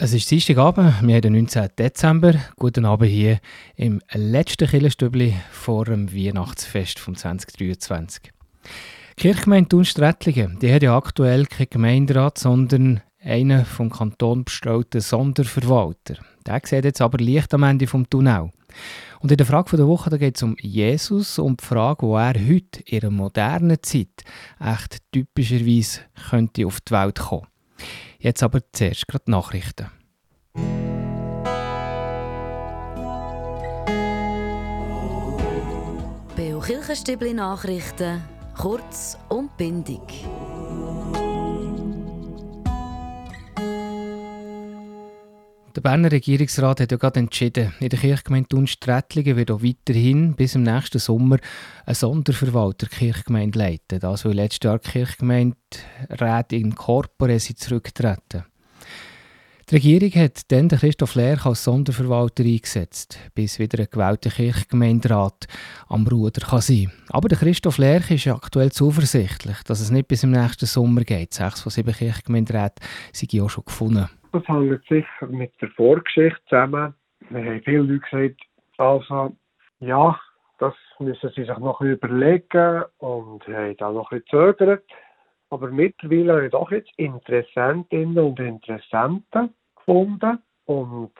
Es ist Dienstagabend, wir haben den 19. Dezember. Guten Abend hier im letzten Killerstübli vor dem Weihnachtsfest vom 2023. Die Kirchgemeinde Thun-Strättlingen, die hat ja aktuell keinen Gemeinderat, sondern einen vom Kanton bestellten Sonderverwalter. Der sieht jetzt aber Licht am Ende vom Tunnel. Und in der Frage der Woche geht es um Jesus und die Frage, wo er heute in einer modernen Zeit echt typischerweise könnte auf die Welt kommen. Jetzt aber zuerst gerade Nachrichten. Beo Kirchenstübli Nachrichten, kurz und bindig. Der Berner Regierungsrat hat ja gerade entschieden, in der Kirchgemeinde Thun-Strättlingen wird auch weiterhin bis im nächsten Sommer ein Sonderverwalter Kirchgemeinde leiten. Das, weil letztes Jahr die Kirchgemeinde in Corpore zurücktreten. Die Regierung hat dann Christoph Lerch als Sonderverwalter eingesetzt, bis wieder ein gewählter Kirchgemeinderat am Ruder kann sein Aber der Christoph Lerch ist aktuell zuversichtlich, dass es nicht bis im nächsten Sommer geht. Sechs von sieben Kirchgemeinderäten sind auch schon gefunden. Das hängt sicher mit der Vorgeschichte zusammen. Wir haben viele Leute gesagt, also, ja, das müssen sie sich noch überlegen und haben dann noch ein bisschen zögert. Aber mittlerweile habe ich doch jetzt Interessentinnen und Interessenten gefunden und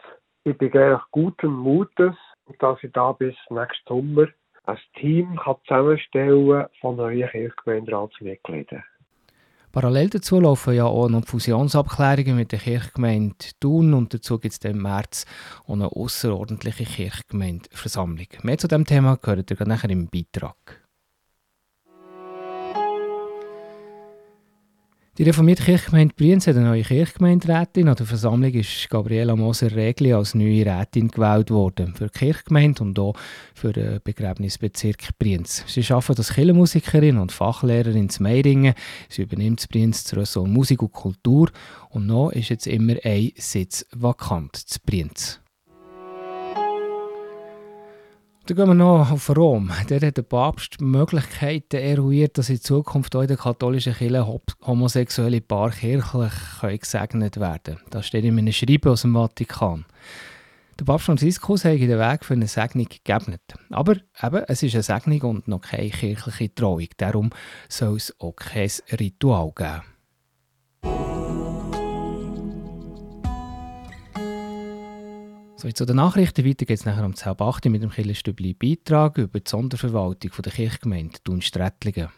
ich bin eigentlich guten Mutes, dass ich da bis nächsten Sommer ein Team kann zusammenstellen von neuen Kirchgemeinderatsmitgliedern. Parallel dazu laufen ja auch noch Fusionsabklärungen mit der Kirchgemeinde Thun und dazu gibt es im März auch eine außerordentliche Kirchgemeindeversammlung. Mehr zu diesem Thema gehört ihr nachher im Beitrag. Die reformierte Kirchgemeinde Brienz hat eine neue Kirchgemeinderätin. An der Versammlung ist Gabriela Moser-Regli als neue Rätin gewählt worden. Für die Kirchgemeinde und auch für den Begräbnisbezirk Brienz. Sie arbeitet als Kirchenmusikerin und Fachlehrerin in Meiringen. Sie übernimmt Brienz das Ressort Musik und Kultur. Und noch ist jetzt immer ein Sitz vakant zu Brienz. Dann gehen wir noch auf Rom. Dort hat der Papst Möglichkeiten eruiert, dass in Zukunft auch in der katholischen Kirche homosexuelle Paar kirchlich gesegnet werden können. Das steht in einem Schreiben aus dem Vatikan. Der Papst Franziskus hat den Weg für eine Segnung gegeben. Aber eben, es ist eine Segnung und noch keine kirchliche Trauung. Darum soll es auch kein Ritual geben. So, zu den Nachrichten. Weiter geht es nachher um 10.08 mit dem Killerstübli Beitrag über die Sonderverwaltung der Kirchgemeinde Thun-Strättlingen.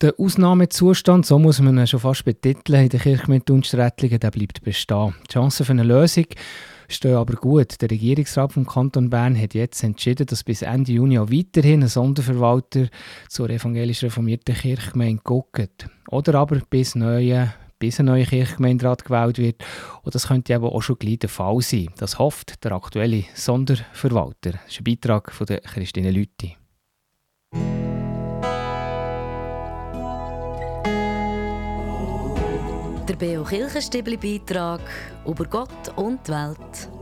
Der Ausnahmezustand, so muss man ihn schon fast betiteln, in der Kirchgemeinde Thun-Strättlingen, der bleibt bestehen. Die Chancen für eine Lösung stehen aber gut. Der Regierungsrat vom Kanton Bern hat jetzt entschieden, dass bis Ende Juni auch weiterhin ein Sonderverwalter zur evangelisch reformierten Kirchgemeinde guckt. Oder aber bis neue bis ein neuer Kirchgemeinderat gewählt wird. Und das könnte aber auch schon gleich der Fall sein. Das hofft der aktuelle Sonderverwalter. Das ist ein Beitrag von der Christine Lüthi. Der Beo Kirchenstibli Beitrag über Gott und die Welt.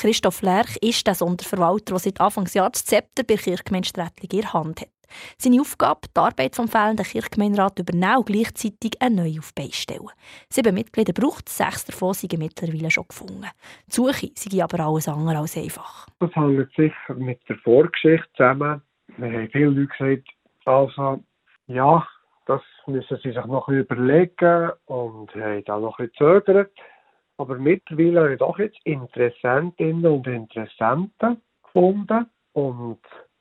Christoph Lerch ist der Sonderverwalter, der seit Anfangsjahr das Zepter bei Kirchgemeinde Strättlingen in der Hand hat. Seine Aufgabe, die Arbeit vom fehlenden Kirchgemeinderat übernehmen und gleichzeitig eine neue auf stellen. Sieben Mitglieder braucht sechs davon sind mittlerweile schon gefunden. Die Suche sei aber alles andere als einfach. Das hängt sicher mit der Vorgeschichte zusammen. Wir haben viele Leute gesagt, also, ja, das müssen sie sich noch überlegen und haben dann noch ein bisschen zögert. Aber mittlerweile habe ich doch jetzt Interessentinnen und Interessenten gefunden. Und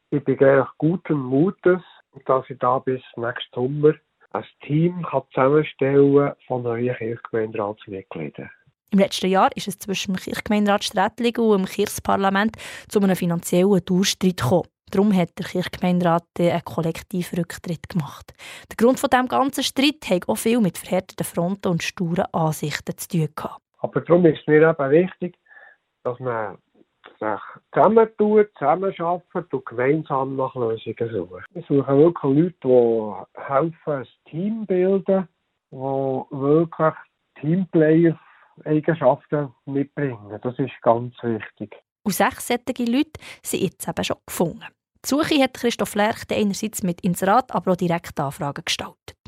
ich bin eigentlich guten Mutes, dass ich da bis nächsten Sommer ein Team kann zusammenstellen von neuen Kirchgemeinderatsmitgliedern. Im letzten Jahr ist es zwischen dem Kirchgemeinderat Strättlingen und dem Kirchsparlament zu einem finanziellen Durchstreit gekommen. Darum hat der Kirchgemeinderat einen Kollektivrücktritt gemacht. Der Grund von dem ganzen Streit hat auch viel mit verhärteten Fronten und sturen Ansichten zu tun gehabt. Aber darum ist es mir eben wichtig, dass man sich zusammentut, zusammenarbeitet und gemeinsam nach Lösungen sucht. Wir suchen wirklich Leute, die helfen, ein Team bilden, die wirklich Teamplayer-Eigenschaften mitbringen. Das ist ganz wichtig. Und sechs Leute sind jetzt eben schon gefunden. Die Suche hat Christoph Lerch einerseits mit Inserat, aber auch direkt Anfragen gestaltet.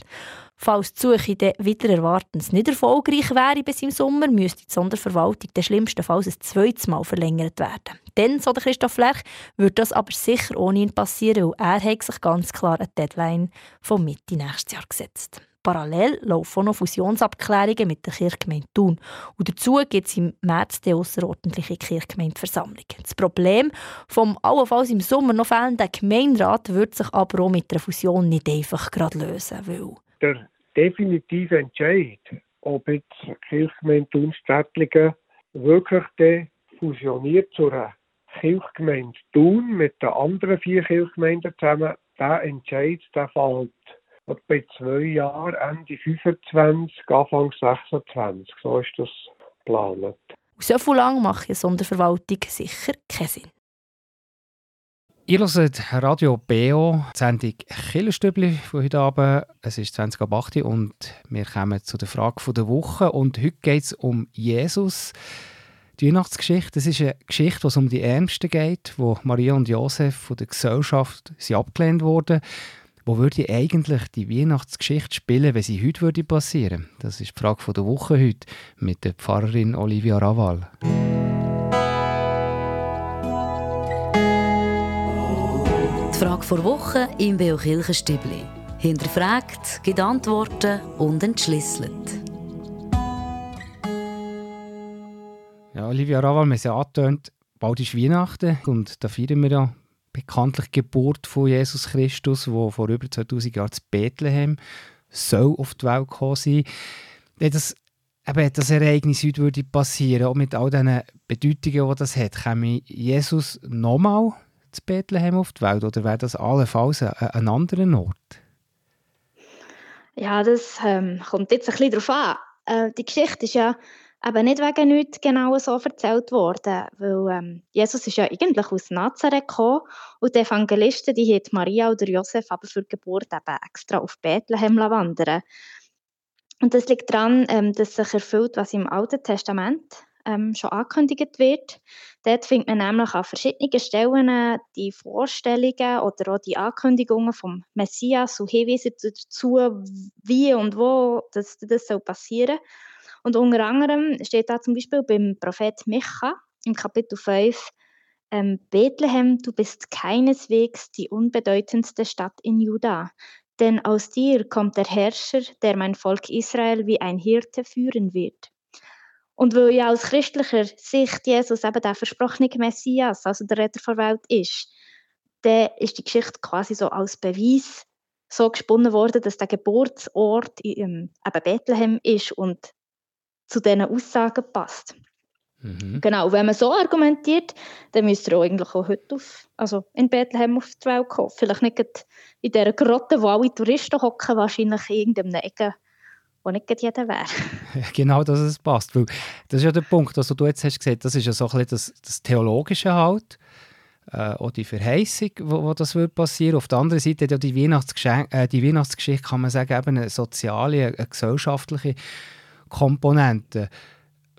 Falls die Suche dann wieder erwartens nicht erfolgreich wäre bis im Sommer, müsste die Sonderverwaltung dann schlimmstenfalls ein zweites Mal verlängert werden. Dann, so der Christoph Lerch, würde das aber sicher ohne ihn passieren, weil er sich ganz klar eine Deadline von Mitte nächstes Jahr gesetzt. Parallel laufen noch Fusionsabklärungen mit der Kirchgemeinde Thun. Und dazu gibt es im März die außerordentliche Kirchgemeindeversammlung. Das Problem vom allenfalls im Sommer noch fehlenden Gemeinderat wird sich aber auch mit der Fusion nicht einfach gerade lösen. Weil der definitive Entscheid, ob jetzt Kirchgemeinde Thun-Strättlingen wirklich fusioniert zu einer Kirchgemeinde Thun mit den anderen vier Kirchgemeinden zusammen, der Entscheid der fällt bei zwei Jahren, Ende 25, Anfang 26. So ist das geplant. so viel lang macht eine Sonderverwaltung sicher keinen Sinn. Ihr hört Radio BO, die Sendung Killerstübli von heute Abend. Es ist 20 ab 8 und wir kommen zu der Frage der Woche. Und heute geht es um Jesus. Die Weihnachtsgeschichte, das ist eine Geschichte, es um die Ärmsten geht, wo Maria und Josef von der Gesellschaft sind abgelehnt wurden. Wo würde eigentlich die Weihnachtsgeschichte spielen, wenn sie heute würde passieren? Das ist die Frage der Woche heute mit der Pfarrerin Olivia Raval. Die Frage der Woche im Beo Kirchenstübli. Hinterfragt, gibt Antworten und entschlüsselt. Ja, Olivia Raval, wir haben ja angetönt, bald ist Weihnachten und da feiern wir ja bekanntlich Geburt von Jesus Christus, wo vor über 2000 Jahren zu Bethlehem soll auf die Welt gekommen sein. Das, eben, das Ereignis heute würde passieren, auch mit all diesen Bedeutungen, die das hat, käme Jesus nochmal zu Bethlehem auf die Welt oder wäre das allenfalls ein, ein anderer Ort? Ja, das ähm, kommt jetzt ein bisschen darauf an. Äh, die Geschichte ist ja aber nicht wegen nichts genau so erzählt worden, weil ähm, Jesus ist ja eigentlich aus Nazareth gekommen und die Evangelisten, die haben Maria oder Josef aber für die Geburt eben extra auf Bethlehem wandern Und das liegt daran, ähm, dass sich erfüllt, was im Alten Testament ähm, schon angekündigt wird. Dort findet man nämlich an verschiedenen Stellen die Vorstellungen oder auch die Ankündigungen vom Messias und Hinweise dazu, wie und wo das, das soll passieren soll. Und unter anderem steht da zum Beispiel beim Prophet Micha im Kapitel 5, ähm, Bethlehem, du bist keineswegs die unbedeutendste Stadt in Juda, denn aus dir kommt der Herrscher, der mein Volk Israel wie ein Hirte führen wird. Und weil ja aus christlicher Sicht Jesus eben der versprochene Messias, also der Retter der Welt ist, dann ist die Geschichte quasi so als Beweis so gesponnen worden, dass der Geburtsort ähm, eben Bethlehem ist und zu diesen Aussagen passt. Mhm. Genau, wenn man so argumentiert, dann müsste er auch eigentlich auch heute auf, also in Bethlehem auf die Welt kommen. Vielleicht nicht in dieser Grotte, wo alle Touristen hocken, wahrscheinlich in irgendeinem Ecke, wo nicht jeder wäre. genau, dass es passt. Weil das ist ja der Punkt, also du jetzt hast gesagt, das ist ja so ein bisschen das, das Theologische halt, äh, auch die Verheißung, wo, wo das wird passieren. Auf der anderen Seite ja die, äh, die Weihnachtsgeschichte, kann man sagen, eben eine soziale, eine gesellschaftliche Komponenten.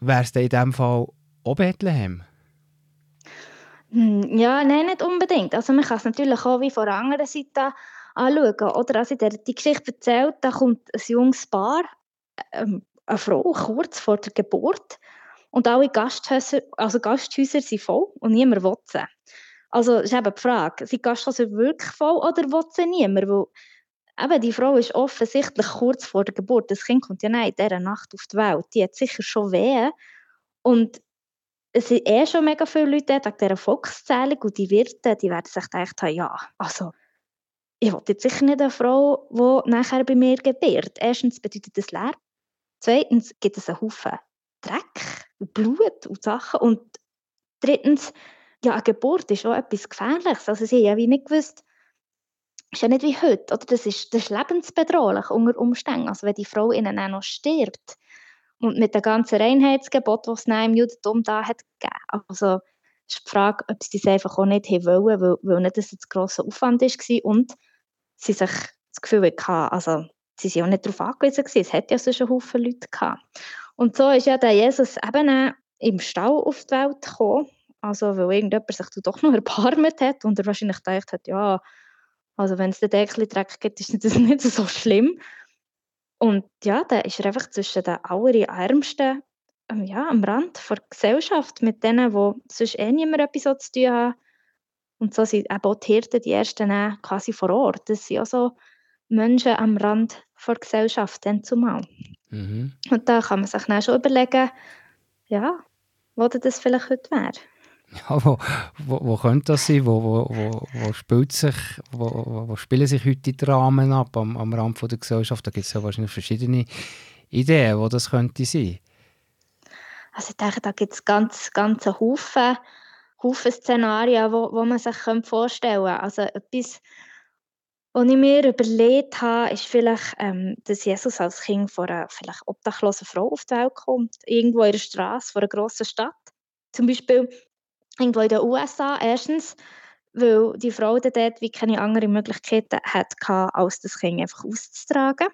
Wäre es in diesem Fall auch Bethlehem? Hm, ja, nein, nicht unbedingt. Also man kann es natürlich auch wie von der anderen Seite anschauen. Oder als ich dir die Geschichte erzählt, da kommt ein junges Paar, ähm, eine Frau, kurz vor der Geburt und alle Gasthäuser, also Gasthäuser sind voll und niemand will sie. Also ist eben die Frage, sind Gasthäuser wirklich voll oder will sie niemand? Weil eben, die Frau ist offensichtlich kurz vor der Geburt. Das Kind kommt ja nicht in dieser Nacht auf die Welt. Die hat sicher schon weh. Und es sind eh schon mega viele Leute wegen dieser Volkszählung und die Wirte, die werden sich gedacht haben, ja, also, ich will jetzt sicher nicht eine Frau, die nachher bei mir gebiert. Erstens bedeutet das leer. Zweitens gibt es einen Haufen Dreck, Blut und Sachen. Und drittens, ja, eine Geburt ist auch etwas Gefährliches. Also sie haben ja wie nicht gewusst, ist ja nicht wie heute, oder? Das ist, das ist lebensbedrohlich unter Umständen. Also wenn die Frau innen auch noch stirbt und mit dem ganzen Reinheitsgebot, das es im Judentum da hat gegeben. Also ist die Frage, ob sie das einfach auch nicht haben wollen, weil, weil nicht das ein grosser Aufwand war und sie sich das Gefühl hatten, also sie sind auch nicht darauf angewiesen gewesen, es hat ja sonst einen Haufen Leute gehabt. Und so ist ja der Jesus eben im Stall auf die Welt gekommen Also, weil irgendjemand sich doch noch erbarmt hat und er wahrscheinlich gedacht hat, ja, also wenn es den Deckel Dreck gibt, ist das nicht so schlimm. Und ja, da ist er einfach zwischen den allerärmsten, ähm, ja, am Rand der Gesellschaft, mit denen, die sonst eh niemand etwas zu tun haben. Und so sind eben auch die Hirten die Ersten quasi vor Ort. Das sind auch so Menschen am Rand der Gesellschaft dann zumal. Mhm. Und da kann man sich dann schon überlegen, ja, wo das vielleicht heute wäre. Ja, wo, wo, wo könnte das sein? Wo, wo, wo, wo, spielt sich, wo, wo spielen sich heute die Dramen ab am, am Rand der Gesellschaft? Da gibt es ja wahrscheinlich verschiedene Ideen, wo das könnte sein. Also ich denke, da gibt es ganz, ganz Haufen, Haufen Szenarien, wo, wo man sich vorstellen könnte. Also etwas, was ich mir überlegt habe, ist vielleicht, ähm, dass Jesus als Kind von einer vielleicht obdachlosen Frau auf die Welt kommt, irgendwo in der Straße vor einer grossen Stadt. Zum Beispiel irgendwo in den USA. Erstens, weil die Frau dort wie keine andere Möglichkeiten hatte, als das Kind einfach auszutragen.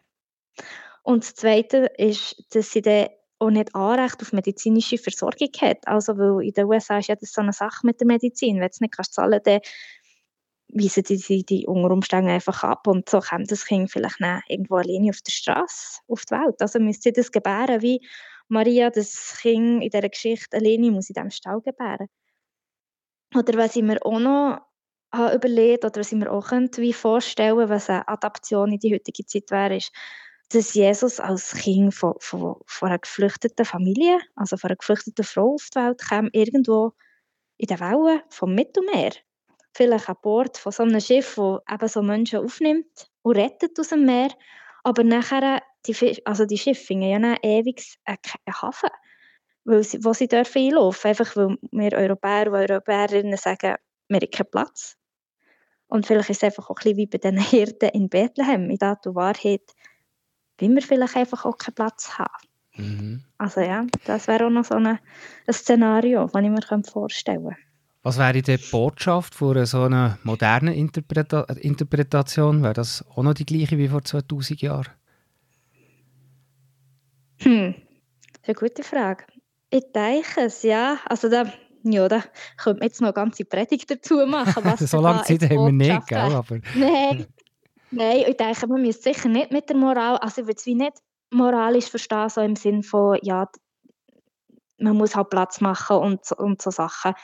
Und das Zweite ist, dass sie dann auch nicht Anrecht auf medizinische Versorgung hat. Also, weil in den USA ist ja das so eine Sache mit der Medizin. Wenn du es nicht kannst zahlen dann weisen die, die, die unter einfach ab und so kommt das Kind vielleicht irgendwo alleine auf der Straße auf die Welt. Also müsste sie das gebären, wie Maria das Kind in dieser Geschichte alleine muss in diesem Stall gebären. Oder was ich mir auch noch habe überlegt oder was ich mir auch könnte, wie vorstellen was eine Adaption in die heutige Zeit wäre, ist, dass Jesus als Kind von, von, von einer geflüchteten Familie, also von einer geflüchteten Frau auf die Welt kam, irgendwo in den Wellen vom Mittelmeer. Vielleicht an Bord von so einem Schiff, das eben so Menschen aufnimmt und rettet aus dem Meer. Aber nachher, die, also die Schiffe finden ja dann ewig einen Hafen weil sie, wo sie dürfen einlaufen Einfach weil wir Europäer und Europäerinnen sagen, wir haben keinen Platz. Und vielleicht ist es einfach auch ein bisschen wie bei den Hirten in Bethlehem, in und Wahrheit, wie wir vielleicht einfach auch keinen Platz haben. Mhm. Also ja, das wäre auch noch so eine, ein Szenario, das ich mir vorstellen könnte. Was wäre die Botschaft von so einer modernen Interpreta Interpretation? Wäre das auch noch die gleiche wie vor 2000 Jahren? Hm, das ist eine gute Frage. Ich denke es, ja. Also da, ja, da könnte man jetzt noch eine ganze Predigt dazu machen. Was so lange Zeit haben wir nicht, gell? Aber... Nein, nein, ich denke, man müsste sicher nicht mit der Moral, also ich würde es wie nicht moralisch verstehen, so im Sinn von, ja, man muss halt Platz machen und, und so Sachen.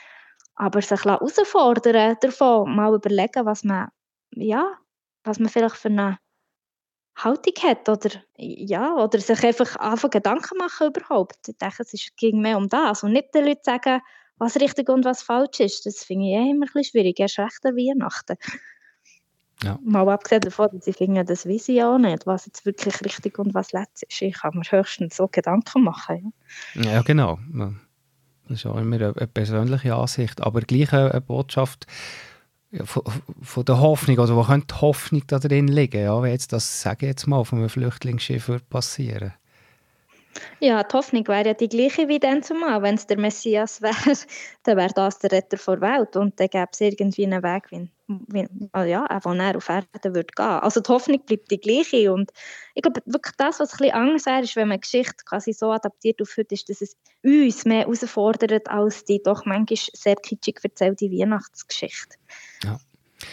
Aber sich herausfordern davon, mal überlegen, was man, ja, was man vielleicht für eine Haltung hat oder, ja, oder sich einfach anfangen Gedanken machen überhaupt. Ich denke, es ging mehr um das und nicht den Leuten sagen, was richtig und was falsch ist. Das finde ich eh immer ein bisschen schwierig, erst recht an Weihnachten. Ja. Mal abgesehen davon, dass ich finde, das weiß ich auch nicht, was jetzt wirklich richtig und was letztes ist. Ich kann mir höchstens so Gedanken machen. Ja, ja genau. Das ist auch immer eine persönliche Ansicht, aber gleich eine Botschaft, von, von, der Hoffnung, also wo könnte die Hoffnung da drin liegen, ja, wenn jetzt das, sage ich jetzt mal, von einem Flüchtlingsschiff passieren? Ja, die Hoffnung wäre ja die gleiche wie dann zumal. Wenn es der Messias wäre, dann wäre das der Retter der Welt und dann gäbe es irgendwie einen Weg, wie, ja, wo er auf Erden würde gehen. Also die Hoffnung bleibt die gleiche und ich glaube wirklich das, was ein bisschen anders wäre, ist, wenn man Geschichte quasi so adaptiert auf heute, ist, dass es uns mehr herausfordert als die doch manchmal sehr kitschig erzählte Weihnachtsgeschichte. Ja.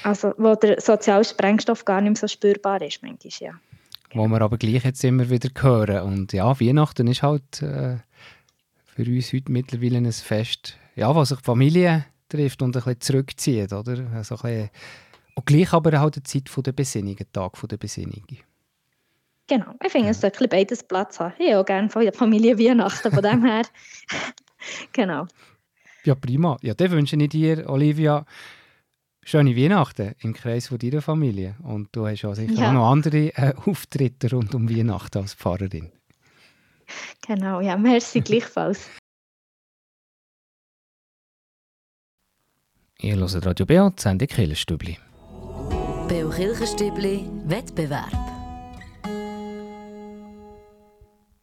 Also wo der Sozialsprengstoff gar nicht mehr so spürbar ist, manchmal, ja wo wir aber gleich jetzt immer wieder hören. Und ja, Weihnachten ist halt äh, für uns heute mittlerweile ein Fest, ja, was sich die Familie trifft und ein bisschen zurückzieht, oder? Also ein bisschen, und gleich aber auch die Zeit der Besinnung, der Tag der Besinnung. Genau, ich finde, es sollte beides Platz haben. Ich auch gerne von der Familie Weihnachten, von dem her. genau. Ja, prima. Ja, dann wünsche ich dir, Olivia, schöne Weihnachten im Kreis von deiner Familie. Und du hast ja sicher ja. auch noch andere äh, Auftritte rund um Weihnachten als Pfarrerin. Genau, ja, merci gleichfalls. Ihr hört Radio Beo, die Sendung Kirchenstübli. Beo Kirchenstübli, Wettbewerb.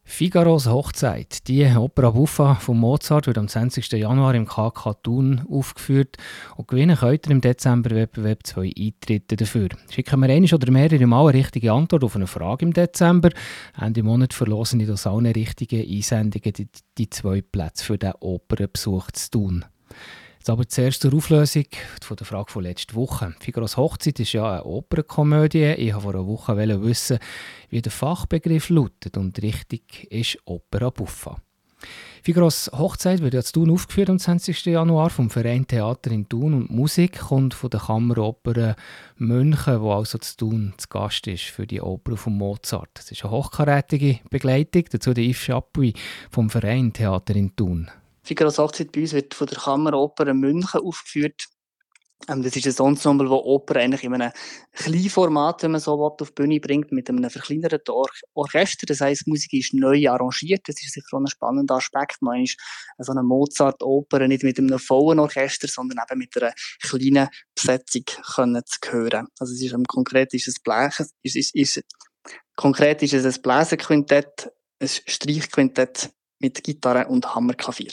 Figaros Hochzeit. Die Opera Buffa von Mozart wird am 20. Januar im KK Thun aufgeführt und gewinnen könnt ihr im Dezember Wettbewerb zwei Eintritte dafür. Schicken wir eine oder mehrere Mal eine richtige Antwort auf eine Frage im Dezember. Ende Monat verlosen die aus allen richtigen Einsendungen die, die zwei Plätze für den Opernbesuch zu tun. Jetzt aber zuerst zur Auflösung von der Frage von letzter Woche. Figaros Hochzeit ist ja eine Opernkomödie. Ich wollte vor einer Woche wissen, wie der Fachbegriff lautet und richtig ist Opera Buffa. Figaros Hochzeit wird ja zu Thun aufgeführt am 20. Januar vom Verein Theater in Thun und Musik kommt von der Kammeroper München, wo also zu Thun zu Gast ist für die Oper von Mozart. Es ist eine hochkarätige Begleitung, dazu der Yves Chapuis vom Verein Theater in Thun. Figaros Hochzeit bei uns wird von der Kammeroper München aufgeführt. Ähm, das ist ein Ensemble, das Oper eigentlich in einem kleinen Format, wenn man so will, auf die Bühne bringt, mit einem verkleinerten Or Orchester. Das heisst, die Musik ist neu arrangiert. Das ist sicher ein spannender Aspekt. Man ist so eine Mozart-Oper nicht mit einem vollen Orchester, sondern eben mit einer kleinen Besetzung können zu hören. Also es ist konkret ist Blech, ist, ist, ist, konkret ist es ein Bläserquintett, ein Streichquintett mit Gitarre und Hammerklavier.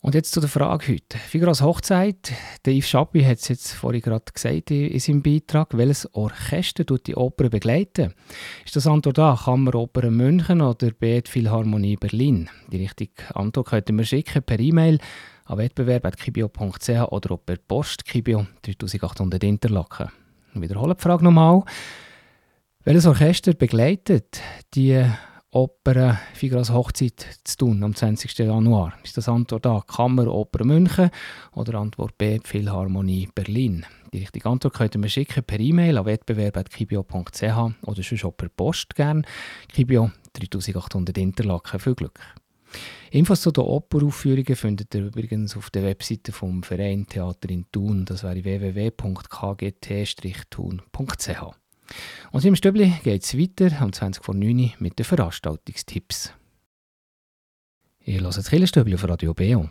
Und jetzt zu der Frage heute. Figaros Hochzeit. Der Yves Schappi hat es jetzt vorhin gerade gesagt in seinem Beitrag. Welches Orchester tut die Oper begleiten? Ist das Antwort A, Kammeroper München oder B, Philharmonie Berlin? Die richtige Antwort könnten wir schicken per E-Mail an wettbewerb.kibio.ch oder per Post Kibio 3800 Interlaken. Ich wiederhole die Frage nochmal. Welches Orchester begleitet die Oper Figaros Hochzeit zu tun am 20. Januar? Ist das Antwort A Kammeroper München oder Antwort B Philharmonie Berlin? Die richtige Antwort könnt ihr mir schicken per E-Mail an wettbewerb.kibio.ch oder schon per Post gern. Kibio 3800 Interlaken. Viel Glück! Infos zu den Operaufführungen findet ihr übrigens auf der Webseite vom Verein Theater in Thun. Das wäre www.kgt-thun.ch. Und im Stübli geht es weiter um 20 vor 9 Uhr mit den Veranstaltungstipps. Ihr hört das Killerstübli auf Radio Beo.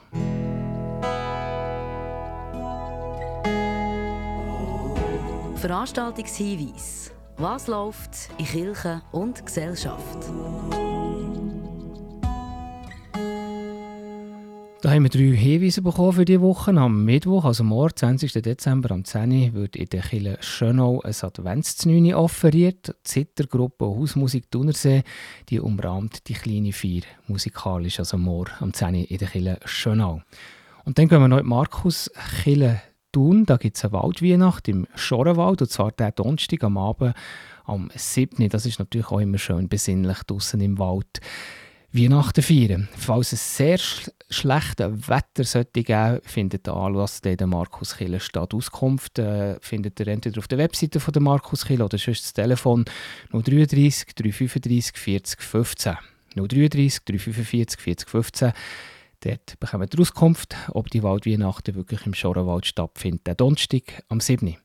Veranstaltungshinweis. Was läuft in Kirche und Gesellschaft? Da haben wir drei Hinweise bekommen für diese Woche. Am Mittwoch, also morgen, 20. Dezember, am 10. wird in der Kille Schönau ein Adventsznüni offeriert. Die Zittergruppe Hausmusik Thunersee, die umrahmt die kleine Vier musikalisch, also morgen am 10. in der Kille Schönau. Und dann gehen wir noch in Markus Kille Thun. Da gibt es eine Waldweihnacht im Schorenwald, und zwar der Donnerstag am Abend am 7. Das ist natürlich auch immer schön besinnlich draußen im Wald. Weihnachten feiern. Falls es sehr sch schlechtes Wetter sollte geben, findet der Anlass in der Markuskirche statt. Auskunft äh, findet ihr entweder auf der Webseite von der Markuskirche oder sonst das Telefon 033 335 40 15. 033 345 40 15. Dort bekommt ihr Auskunft, ob die Waldweihnachten wirklich im Schorenwald stattfindet. Der Donnerstag am 7.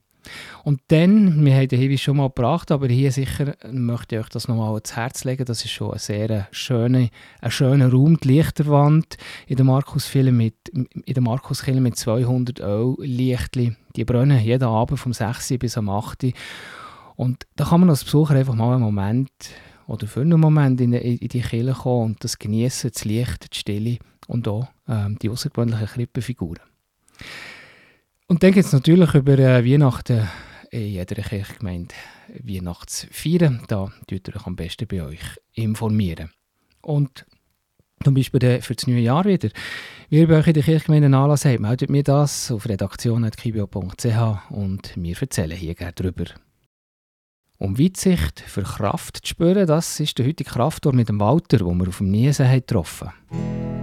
Und dann, wir haben den Hinweis schon mal gebracht, aber hier sicher möchte ich euch das nochmal ans Herz legen. Das ist schon ein sehr schöner, ein schöner Raum, die Lichterwand in der Markuskirche mit, in der Markus mit 200 Öl-Lichtchen. Die brennen jeden Abend vom 6 bis am 8 Und da kann man als Besucher einfach mal einen Moment oder für einen Moment in, in die Kirche kommen und das genießen, das Licht, die Stille und auch ähm, die außergewöhnlichen Krippenfiguren. Und dann gibt es natürlich über äh, Weihnachten in jeder Kirchgemeinde Weihnachtsfeiern. Da tut ihr euch am besten bei euch informieren. Und zum Beispiel für das neue Jahr wieder. Wie ihr bei euch in der Kirchgemeinde einen Anlass habt, meldet mir das auf redaktion.kibio.ch und wir erzählen hier gerne darüber. Um Weitsicht für Kraft zu spüren, das ist der heutige Kraftort mit dem Walter, wo wir auf dem Niesen getroffen haben.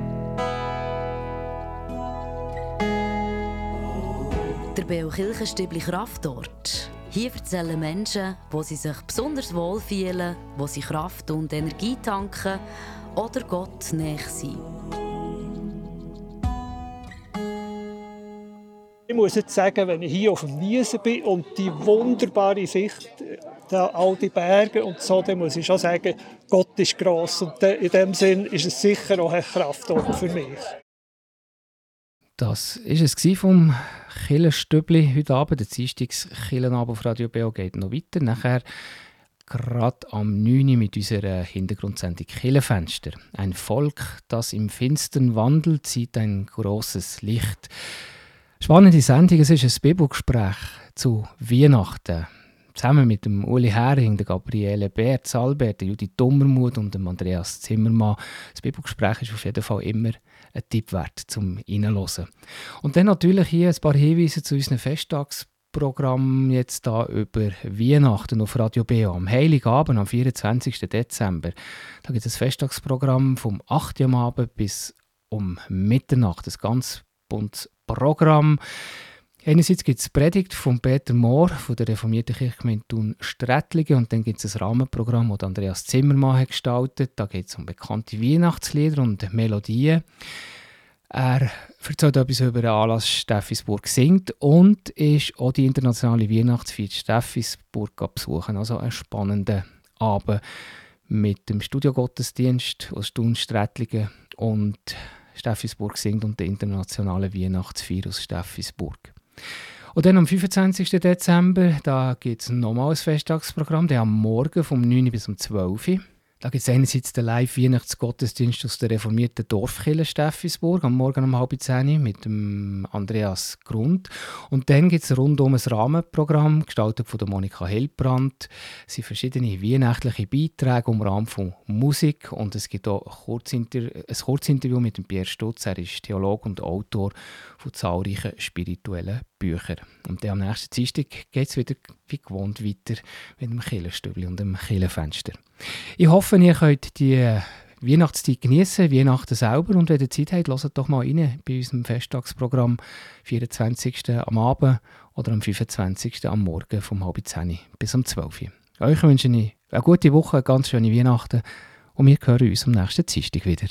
Der Beo Kirchenstübli Kraftort. Hier erzählen Menschen, wo sie sich besonders wohl fühlen, wo sie Kraft und Energie tanken oder Gott näher sind. Ich muss jetzt sagen, wenn ich hier auf dem Wiesen bin und die wunderbare Sicht, da, all die Berge und so, dann muss ich schon sagen, Gott ist gross und in dem Sinn ist es sicher auch ein Kraftort für mich. Das war es vom Killenstübli heute Abend. Der Dienstagskillenabend auf Radio BO geht noch weiter. Nachher gerade am 9. mit unserer Hintergrundsendung Killenfenster. Ein Volk, das im Finstern wandelt, sieht ein großes Licht. Spannende Sendung, es ist ein Bibelgespräch zu Weihnachten. Zusammen mit dem Uli Hering, der Gabriele Berz, Albert, Judith Dummermuth und dem Andreas Zimmermann. Das Bibelgespräch ist auf jeden Fall immer ein Tipp wert zum Reinhören. Und dann natürlich hier ein paar Hinweise zu unseren Festtagsprogrammen jetzt da über Weihnachten auf Radio BA. Am Heiligabend, am 24. Dezember, da gibt es ein Festtagsprogramm vom 8. Uhr Abend bis um Mitternacht. Ein ganz buntes Programm. Einerseits gibt es Predigt von Peter Mohr von der reformierten Kirchgemeinde Thun Strättlingen und dann gibt es ein Rahmenprogramm, das Andreas Zimmermann hat gestaltet. Da geht es um bekannte Weihnachtslieder und Melodien. Er erzählt etwas über den Anlass Steffisburg singt und ist auch die internationale Weihnachtsfeier Steffisburg besuchen. Also ein spannender Abend mit dem Studiogottesdienst aus Thun Strättlingen und Steffisburg singt und der internationalen Weihnachtsfeier aus Steffisburg. Und dann am 25. Dezember, gibt es nochmals ein Festtagsprogramm, der am Morgen vom 9 bis um 12 Uhr. Da gibt es einerseits den Live-Weihnachtsgottesdienst aus der reformierten Dorfkirche Steffisburg am Morgen um halb zehn mit dem Andreas Grund. Und dann gibt es rundum ein Rahmenprogramm, gestaltet von Monika Hellbrand. Es sind verschiedene weihnachtliche Beiträge im Rahmen von Musik und es gibt auch ein, Kurzinter ein Kurzinterview mit dem Pierre Stutz. Er ist Theologe und Autor von zahlreichen spirituellen Büchern. Und dann am nächsten Dienstag geht es wieder wie gewohnt weiter mit dem Killenstübli und dem Killenfenster. Ich hoffe, ihr könnt die Weihnachtszeit genießen, Weihnachten selber und wenn ihr Zeit habt, hört doch mal rein bei unserem Festtagsprogramm 24. am Abend oder am 25. am Morgen vom halb 10 bis um 12 Uhr. Euch wünsche ich eine gute Woche, eine ganz schöne Weihnachten und wir hören uns am nächsten Dienstag wieder.